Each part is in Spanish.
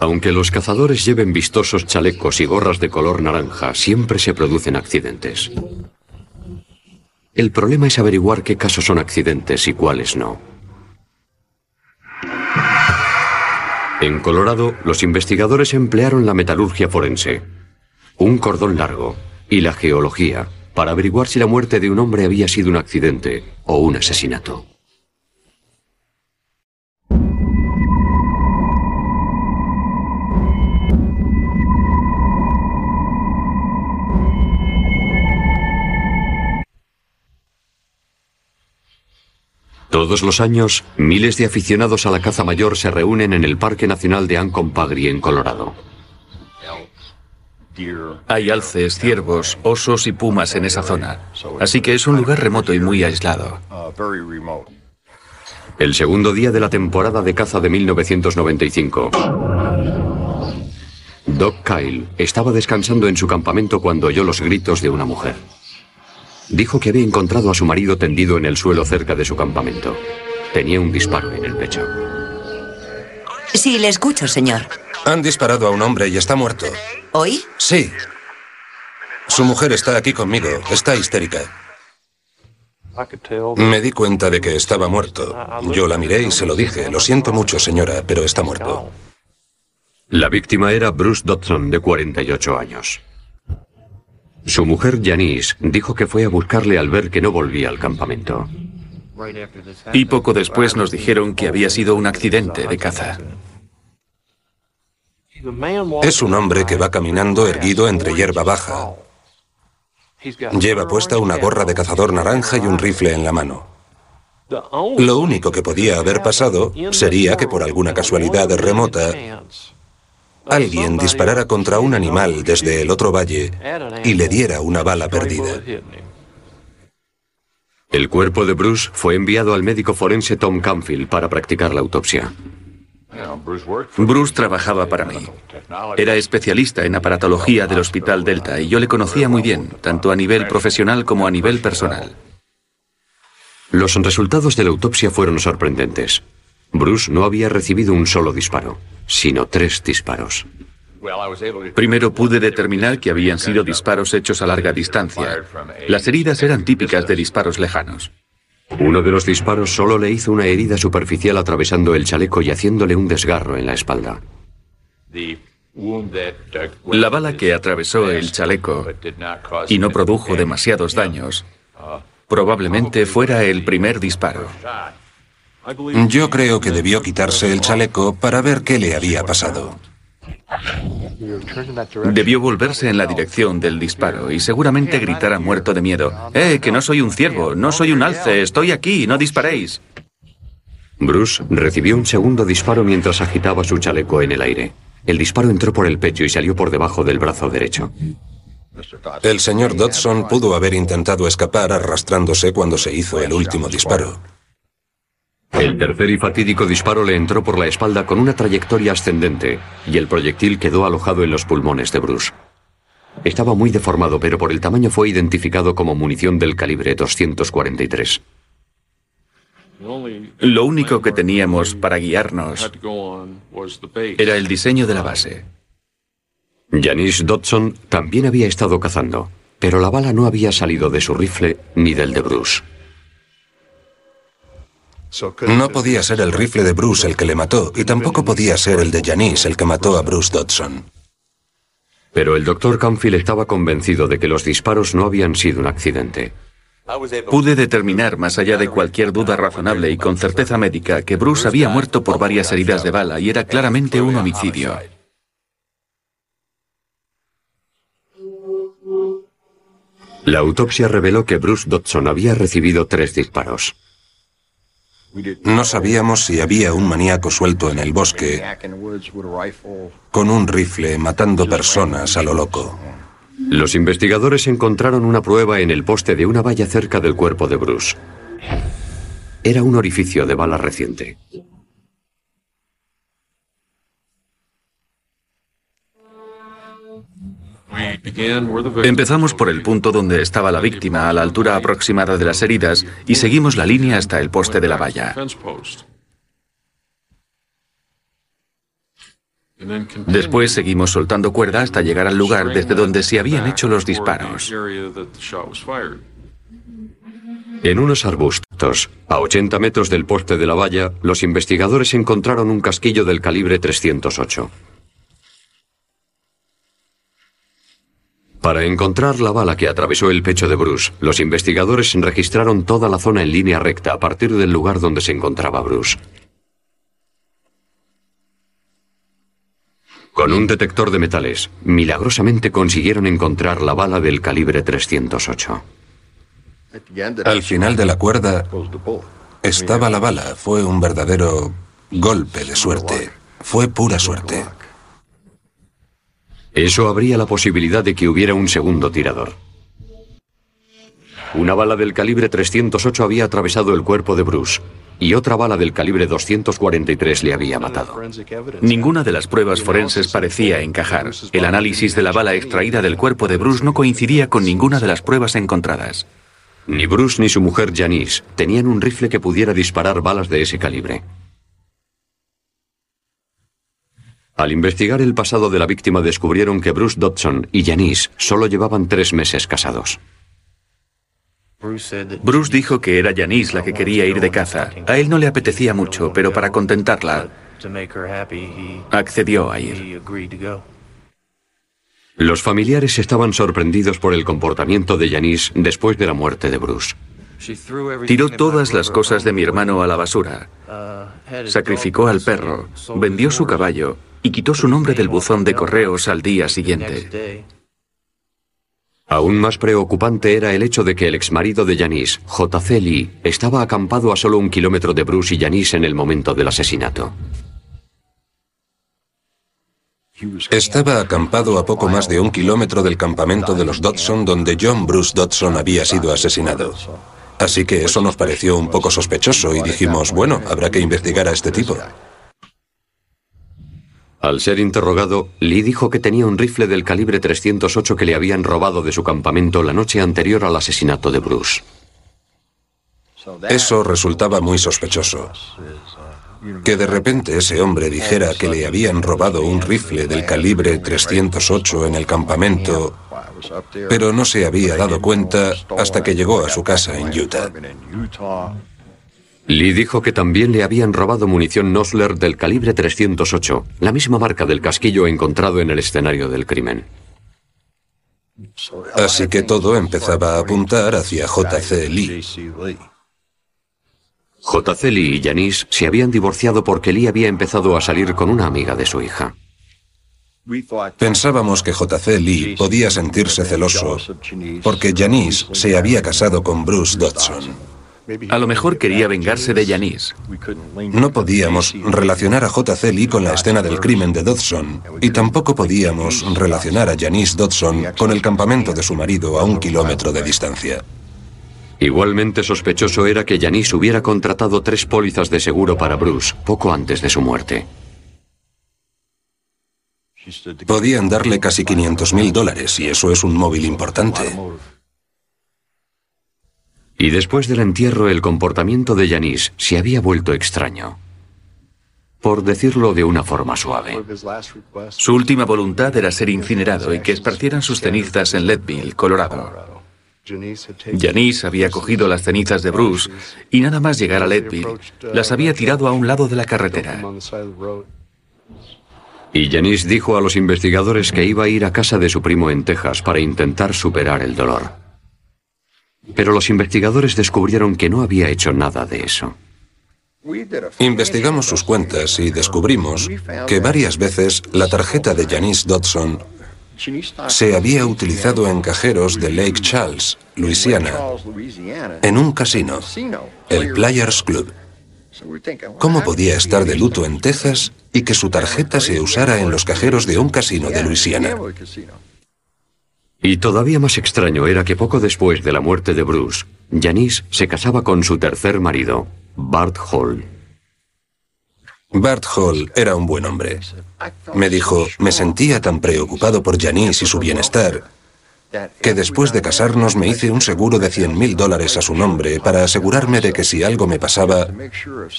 Aunque los cazadores lleven vistosos chalecos y gorras de color naranja, siempre se producen accidentes. El problema es averiguar qué casos son accidentes y cuáles no. En Colorado, los investigadores emplearon la metalurgia forense, un cordón largo y la geología para averiguar si la muerte de un hombre había sido un accidente o un asesinato. Todos los años, miles de aficionados a la caza mayor se reúnen en el Parque Nacional de Uncompahgre, en Colorado. Hay alces, ciervos, osos y pumas en esa zona, así que es un lugar remoto y muy aislado. El segundo día de la temporada de caza de 1995. Doc Kyle estaba descansando en su campamento cuando oyó los gritos de una mujer. Dijo que había encontrado a su marido tendido en el suelo cerca de su campamento. Tenía un disparo en el pecho. Sí, le escucho, señor. Han disparado a un hombre y está muerto. ¿Hoy? Sí. Su mujer está aquí conmigo. Está histérica. Me di cuenta de que estaba muerto. Yo la miré y se lo dije. Lo siento mucho, señora, pero está muerto. La víctima era Bruce Dodson, de 48 años. Su mujer Janice dijo que fue a buscarle al ver que no volvía al campamento. Y poco después nos dijeron que había sido un accidente de caza. Es un hombre que va caminando erguido entre hierba baja. Lleva puesta una gorra de cazador naranja y un rifle en la mano. Lo único que podía haber pasado sería que por alguna casualidad remota alguien disparara contra un animal desde el otro valle y le diera una bala perdida. El cuerpo de Bruce fue enviado al médico forense Tom Canfield para practicar la autopsia. Bruce trabajaba para mí. Era especialista en aparatología del Hospital Delta y yo le conocía muy bien, tanto a nivel profesional como a nivel personal. Los resultados de la autopsia fueron sorprendentes. Bruce no había recibido un solo disparo, sino tres disparos. Primero pude determinar que habían sido disparos hechos a larga distancia. Las heridas eran típicas de disparos lejanos. Uno de los disparos solo le hizo una herida superficial atravesando el chaleco y haciéndole un desgarro en la espalda. La bala que atravesó el chaleco y no produjo demasiados daños probablemente fuera el primer disparo. Yo creo que debió quitarse el chaleco para ver qué le había pasado. Debió volverse en la dirección del disparo y seguramente gritara muerto de miedo. ¡Eh, que no soy un ciervo! ¡No soy un alce! ¡Estoy aquí! ¡No disparéis! Bruce recibió un segundo disparo mientras agitaba su chaleco en el aire. El disparo entró por el pecho y salió por debajo del brazo derecho. El señor Dodson pudo haber intentado escapar arrastrándose cuando se hizo el último disparo. El tercer y fatídico disparo le entró por la espalda con una trayectoria ascendente y el proyectil quedó alojado en los pulmones de Bruce. Estaba muy deformado, pero por el tamaño fue identificado como munición del calibre 243. Lo único que teníamos para guiarnos era el diseño de la base. Janice Dodson también había estado cazando, pero la bala no había salido de su rifle ni del de Bruce. No podía ser el rifle de Bruce el que le mató, y tampoco podía ser el de Janice el que mató a Bruce Dodson. Pero el doctor Canfield estaba convencido de que los disparos no habían sido un accidente. Pude determinar, más allá de cualquier duda razonable y con certeza médica, que Bruce había muerto por varias heridas de bala y era claramente un homicidio. La autopsia reveló que Bruce Dodson había recibido tres disparos. No sabíamos si había un maníaco suelto en el bosque con un rifle matando personas a lo loco. Los investigadores encontraron una prueba en el poste de una valla cerca del cuerpo de Bruce. Era un orificio de bala reciente. Empezamos por el punto donde estaba la víctima, a la altura aproximada de las heridas, y seguimos la línea hasta el poste de la valla. Después seguimos soltando cuerda hasta llegar al lugar desde donde se habían hecho los disparos. En unos arbustos, a 80 metros del poste de la valla, los investigadores encontraron un casquillo del calibre 308. Para encontrar la bala que atravesó el pecho de Bruce, los investigadores registraron toda la zona en línea recta a partir del lugar donde se encontraba Bruce. Con un detector de metales, milagrosamente consiguieron encontrar la bala del calibre 308. Al final de la cuerda estaba la bala. Fue un verdadero golpe de suerte. Fue pura suerte. Eso abría la posibilidad de que hubiera un segundo tirador. Una bala del calibre 308 había atravesado el cuerpo de Bruce y otra bala del calibre 243 le había matado. Ninguna de las pruebas forenses parecía encajar. El análisis de la bala extraída del cuerpo de Bruce no coincidía con ninguna de las pruebas encontradas. Ni Bruce ni su mujer Janice tenían un rifle que pudiera disparar balas de ese calibre. Al investigar el pasado de la víctima descubrieron que Bruce Dodson y Janice solo llevaban tres meses casados. Bruce dijo que era Janice la que quería ir de caza. A él no le apetecía mucho, pero para contentarla, accedió a ir. Los familiares estaban sorprendidos por el comportamiento de Janice después de la muerte de Bruce. Tiró todas las cosas de mi hermano a la basura. Sacrificó al perro, vendió su caballo y quitó su nombre del buzón de correos al día siguiente. Aún más preocupante era el hecho de que el exmarido de Janice, J.C. Lee, estaba acampado a solo un kilómetro de Bruce y Janice en el momento del asesinato. Estaba acampado a poco más de un kilómetro del campamento de los Dodson donde John Bruce Dodson había sido asesinado. Así que eso nos pareció un poco sospechoso y dijimos, bueno, habrá que investigar a este tipo. Al ser interrogado, Lee dijo que tenía un rifle del calibre 308 que le habían robado de su campamento la noche anterior al asesinato de Bruce. Eso resultaba muy sospechoso. Que de repente ese hombre dijera que le habían robado un rifle del calibre 308 en el campamento, pero no se había dado cuenta hasta que llegó a su casa en Utah. Lee dijo que también le habían robado munición Nosler del calibre 308, la misma marca del casquillo encontrado en el escenario del crimen. Así que todo empezaba a apuntar hacia J.C. Lee. J.C. Lee y Janice se habían divorciado porque Lee había empezado a salir con una amiga de su hija. Pensábamos que J.C. Lee podía sentirse celoso porque Janice se había casado con Bruce Dodson. A lo mejor quería vengarse de Janice. No podíamos relacionar a J.C. Lee con la escena del crimen de Dodson y tampoco podíamos relacionar a Janice Dodson con el campamento de su marido a un kilómetro de distancia. Igualmente sospechoso era que Janice hubiera contratado tres pólizas de seguro para Bruce poco antes de su muerte. Podían darle casi 500 mil dólares y eso es un móvil importante. Y después del entierro el comportamiento de Janice se había vuelto extraño. Por decirlo de una forma suave. Su última voluntad era ser incinerado y que esparcieran sus cenizas en Leadville, Colorado. Janice había cogido las cenizas de Bruce y nada más llegar a Leadville, las había tirado a un lado de la carretera. Y Janice dijo a los investigadores que iba a ir a casa de su primo en Texas para intentar superar el dolor. Pero los investigadores descubrieron que no había hecho nada de eso. Investigamos sus cuentas y descubrimos que varias veces la tarjeta de Janice Dodson se había utilizado en cajeros de Lake Charles, Luisiana, en un casino, el Players Club. ¿Cómo podía estar de luto en Texas y que su tarjeta se usara en los cajeros de un casino de Luisiana? Y todavía más extraño era que poco después de la muerte de Bruce, Janice se casaba con su tercer marido, Bart Hall. Bart Hall era un buen hombre. Me dijo, me sentía tan preocupado por Janice y su bienestar, que después de casarnos me hice un seguro de 100 mil dólares a su nombre para asegurarme de que si algo me pasaba,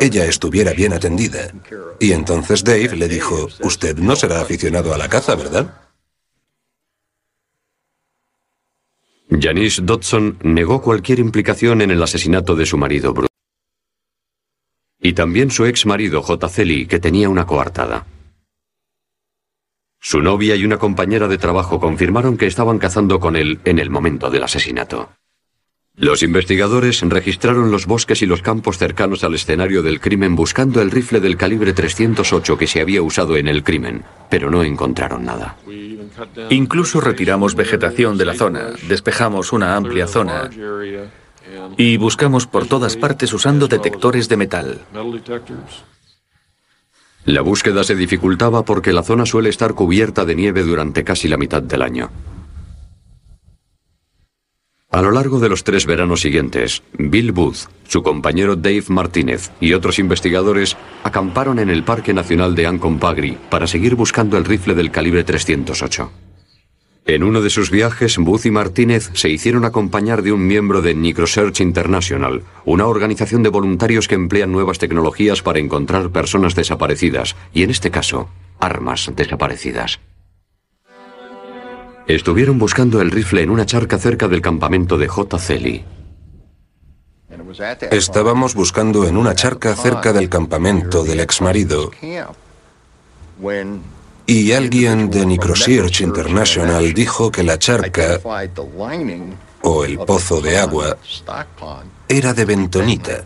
ella estuviera bien atendida. Y entonces Dave le dijo, usted no será aficionado a la caza, ¿verdad? Janice Dodson negó cualquier implicación en el asesinato de su marido Bruce. Y también su ex marido J. Celi, que tenía una coartada. Su novia y una compañera de trabajo confirmaron que estaban cazando con él en el momento del asesinato. Los investigadores registraron los bosques y los campos cercanos al escenario del crimen buscando el rifle del calibre 308 que se había usado en el crimen, pero no encontraron nada. Incluso retiramos vegetación de la zona, despejamos una amplia zona y buscamos por todas partes usando detectores de metal. La búsqueda se dificultaba porque la zona suele estar cubierta de nieve durante casi la mitad del año. A lo largo de los tres veranos siguientes, Bill Booth, su compañero Dave Martínez y otros investigadores acamparon en el Parque Nacional de Uncompahgre para seguir buscando el rifle del calibre 308. En uno de sus viajes, Booth y Martínez se hicieron acompañar de un miembro de Necrosearch International, una organización de voluntarios que emplean nuevas tecnologías para encontrar personas desaparecidas, y en este caso, armas desaparecidas. Estuvieron buscando el rifle en una charca cerca del campamento de J. Celi. Estábamos buscando en una charca cerca del campamento del exmarido y alguien de Necrosearch International dijo que la charca o el pozo de agua era de bentonita.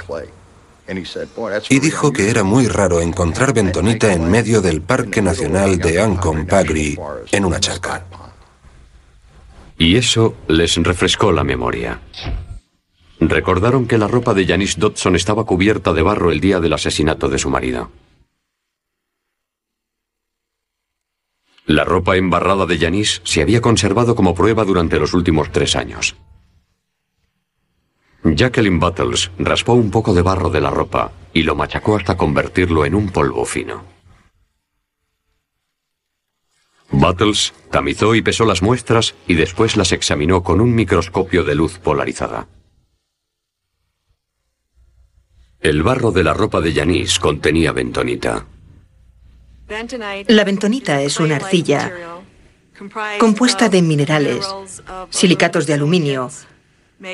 Y dijo que era muy raro encontrar bentonita en medio del Parque Nacional de Uncompahgre en una charca. Y eso les refrescó la memoria. Recordaron que la ropa de Janice Dodson estaba cubierta de barro el día del asesinato de su marido. La ropa embarrada de Janice se había conservado como prueba durante los últimos tres años. Jacqueline Battles raspó un poco de barro de la ropa y lo machacó hasta convertirlo en un polvo fino. Battles tamizó y pesó las muestras y después las examinó con un microscopio de luz polarizada. El barro de la ropa de Janice contenía bentonita. La bentonita es una arcilla compuesta de minerales, silicatos de aluminio,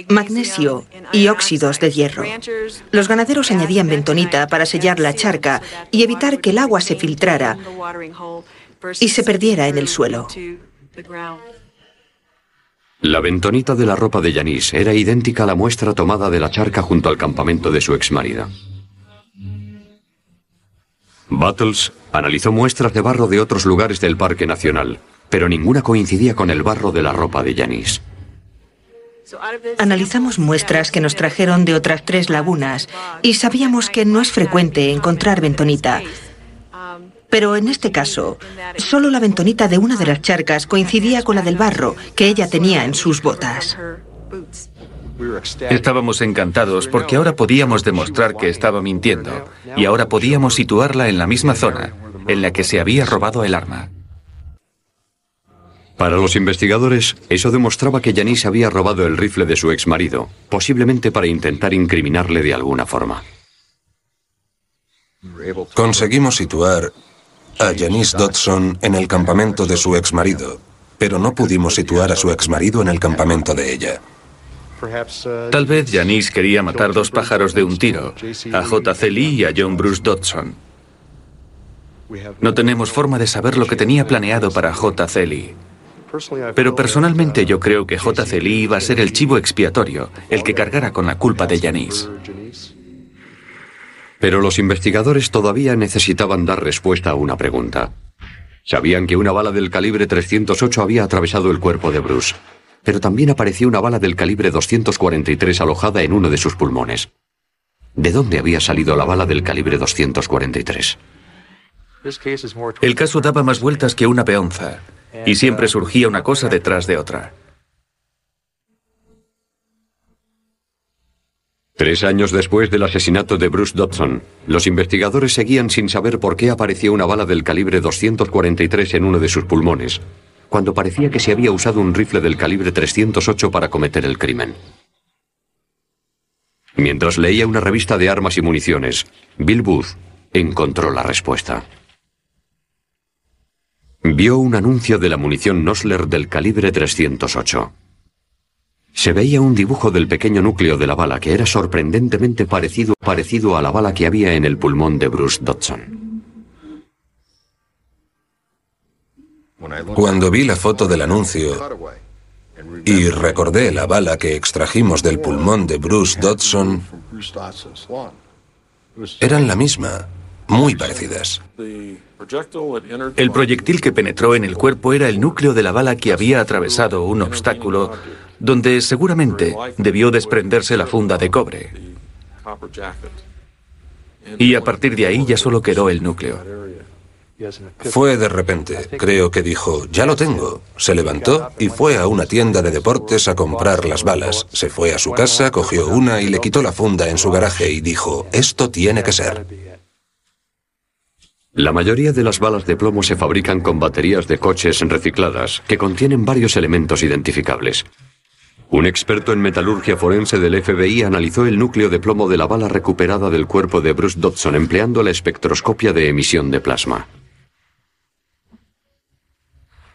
magnesio y óxidos de hierro. Los ganaderos añadían bentonita para sellar la charca y evitar que el agua se filtrara y se perdiera en el suelo. La bentonita de la ropa de Yanis era idéntica a la muestra tomada de la charca junto al campamento de su exmarido. Battles analizó muestras de barro de otros lugares del Parque Nacional, pero ninguna coincidía con el barro de la ropa de Yanis. Analizamos muestras que nos trajeron de otras tres lagunas y sabíamos que no es frecuente encontrar bentonita. Pero en este caso, solo la bentonita de una de las charcas coincidía con la del barro que ella tenía en sus botas. Estábamos encantados porque ahora podíamos demostrar que estaba mintiendo y ahora podíamos situarla en la misma zona en la que se había robado el arma. Para los investigadores, eso demostraba que Janice había robado el rifle de su exmarido, posiblemente para intentar incriminarle de alguna forma. Conseguimos situar a Janice Dodson en el campamento de su exmarido, pero no pudimos situar a su exmarido en el campamento de ella. Tal vez Janice quería matar dos pájaros de un tiro, a J.C. Lee y a John Bruce Dodson. No tenemos forma de saber lo que tenía planeado para J.C. Lee. Pero personalmente yo creo que J.C. Lee iba a ser el chivo expiatorio, el que cargara con la culpa de Janice. Pero los investigadores todavía necesitaban dar respuesta a una pregunta. Sabían que una bala del calibre 308 había atravesado el cuerpo de Bruce, pero también apareció una bala del calibre 243 alojada en uno de sus pulmones. ¿De dónde había salido la bala del calibre 243? El caso daba más vueltas que una peonza, y siempre surgía una cosa detrás de otra. Tres años después del asesinato de Bruce Dodson, los investigadores seguían sin saber por qué apareció una bala del calibre 243 en uno de sus pulmones, cuando parecía que se había usado un rifle del calibre 308 para cometer el crimen. Mientras leía una revista de armas y municiones, Bill Booth encontró la respuesta. Vio un anuncio de la munición Nosler del calibre 308. Se veía un dibujo del pequeño núcleo de la bala que era sorprendentemente parecido, parecido a la bala que había en el pulmón de Bruce Dodson. Cuando vi la foto del anuncio y recordé la bala que extrajimos del pulmón de Bruce Dodson, eran la misma, muy parecidas. El proyectil que penetró en el cuerpo era el núcleo de la bala que había atravesado un obstáculo donde seguramente debió desprenderse la funda de cobre. Y a partir de ahí ya solo quedó el núcleo. Fue de repente, creo que dijo, ya lo tengo. Se levantó y fue a una tienda de deportes a comprar las balas. Se fue a su casa, cogió una y le quitó la funda en su garaje y dijo, esto tiene que ser. La mayoría de las balas de plomo se fabrican con baterías de coches recicladas que contienen varios elementos identificables. Un experto en metalurgia forense del FBI analizó el núcleo de plomo de la bala recuperada del cuerpo de Bruce Dodson empleando la espectroscopia de emisión de plasma.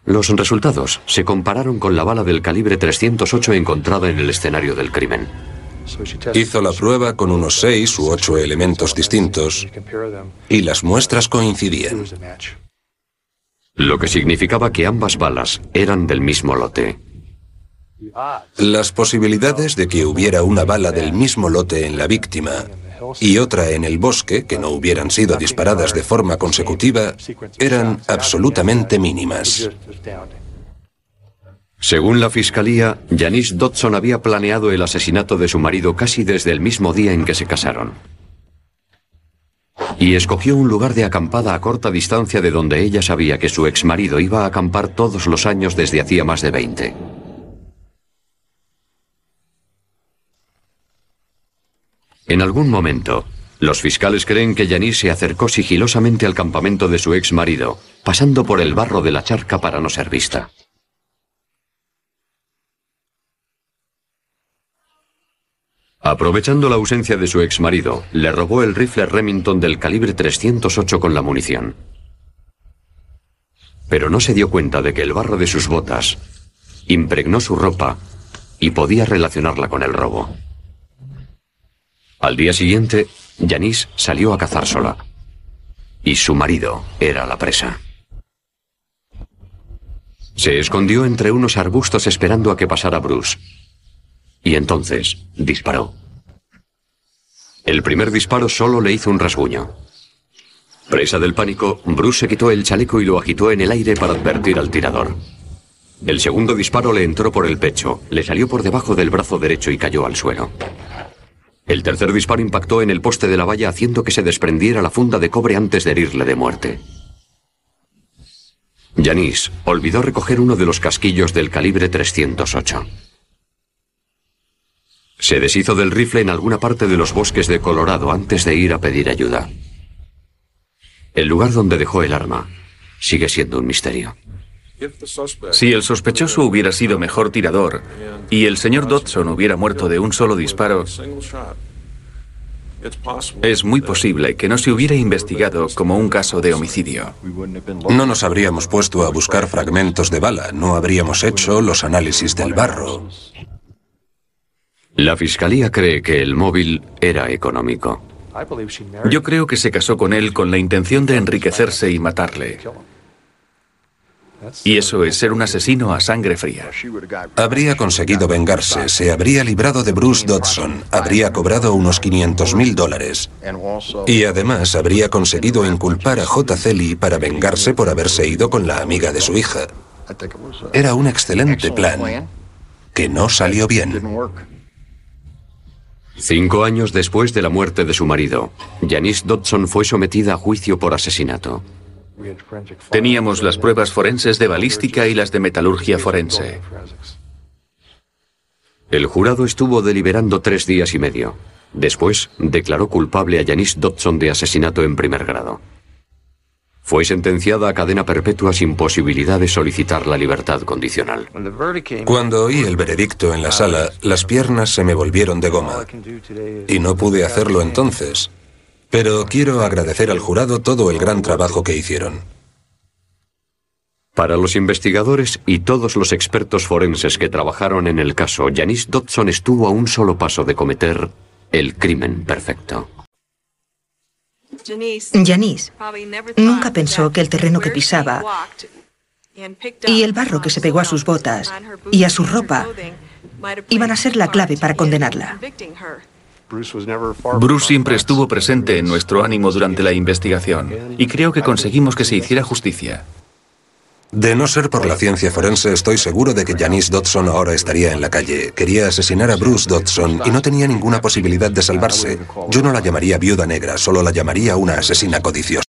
Los resultados se compararon con la bala del calibre 308 encontrada en el escenario del crimen. Hizo la prueba con unos seis u ocho elementos distintos y las muestras coincidían. Lo que significaba que ambas balas eran del mismo lote. Las posibilidades de que hubiera una bala del mismo lote en la víctima y otra en el bosque que no hubieran sido disparadas de forma consecutiva eran absolutamente mínimas. Según la fiscalía, Janice Dodson había planeado el asesinato de su marido casi desde el mismo día en que se casaron. Y escogió un lugar de acampada a corta distancia de donde ella sabía que su exmarido iba a acampar todos los años desde hacía más de 20. En algún momento, los fiscales creen que Janice se acercó sigilosamente al campamento de su ex marido, pasando por el barro de la charca para no ser vista. Aprovechando la ausencia de su ex marido, le robó el rifle Remington del calibre 308 con la munición. Pero no se dio cuenta de que el barro de sus botas impregnó su ropa y podía relacionarla con el robo. Al día siguiente, Janice salió a cazar sola. Y su marido era la presa. Se escondió entre unos arbustos esperando a que pasara Bruce. Y entonces disparó. El primer disparo solo le hizo un rasguño. Presa del pánico, Bruce se quitó el chaleco y lo agitó en el aire para advertir al tirador. El segundo disparo le entró por el pecho, le salió por debajo del brazo derecho y cayó al suelo. El tercer disparo impactó en el poste de la valla haciendo que se desprendiera la funda de cobre antes de herirle de muerte. Janice olvidó recoger uno de los casquillos del calibre 308. Se deshizo del rifle en alguna parte de los bosques de Colorado antes de ir a pedir ayuda. El lugar donde dejó el arma sigue siendo un misterio. Si el sospechoso hubiera sido mejor tirador y el señor Dodson hubiera muerto de un solo disparo, es muy posible que no se hubiera investigado como un caso de homicidio. No nos habríamos puesto a buscar fragmentos de bala, no habríamos hecho los análisis del barro. La fiscalía cree que el móvil era económico. Yo creo que se casó con él con la intención de enriquecerse y matarle. Y eso es ser un asesino a sangre fría. Habría conseguido vengarse, se habría librado de Bruce Dodson, habría cobrado unos 500 mil dólares. Y además habría conseguido inculpar a J. Celi para vengarse por haberse ido con la amiga de su hija. Era un excelente plan que no salió bien. Cinco años después de la muerte de su marido, Janice Dodson fue sometida a juicio por asesinato. Teníamos las pruebas forenses de balística y las de metalurgia forense. El jurado estuvo deliberando tres días y medio. Después declaró culpable a Janice Dodson de asesinato en primer grado. Fue sentenciada a cadena perpetua sin posibilidad de solicitar la libertad condicional. Cuando oí el veredicto en la sala, las piernas se me volvieron de goma. Y no pude hacerlo entonces. Pero quiero agradecer al jurado todo el gran trabajo que hicieron. Para los investigadores y todos los expertos forenses que trabajaron en el caso, Janice Dodson estuvo a un solo paso de cometer el crimen perfecto. Janice nunca pensó que el terreno que pisaba y el barro que se pegó a sus botas y a su ropa iban a ser la clave para condenarla. Bruce siempre estuvo presente en nuestro ánimo durante la investigación y creo que conseguimos que se hiciera justicia. De no ser por la ciencia forense, estoy seguro de que Janice Dodson ahora estaría en la calle. Quería asesinar a Bruce Dodson y no tenía ninguna posibilidad de salvarse. Yo no la llamaría viuda negra, solo la llamaría una asesina codiciosa.